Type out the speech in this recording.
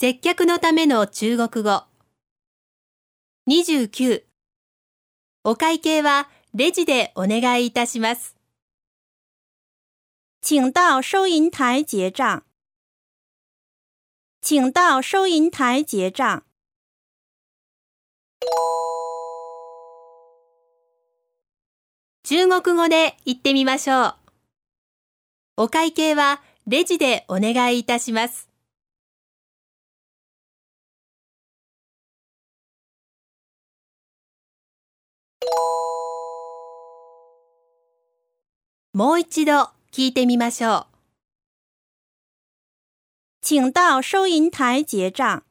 接客のための中国語。29。お会計はレジでお願いいたします。请到收银台结账。请到收银台结账。中国語で言ってみましょう。お会計はレジでお願いいたします。もう一度聞いてみましょう。请到收银台结账。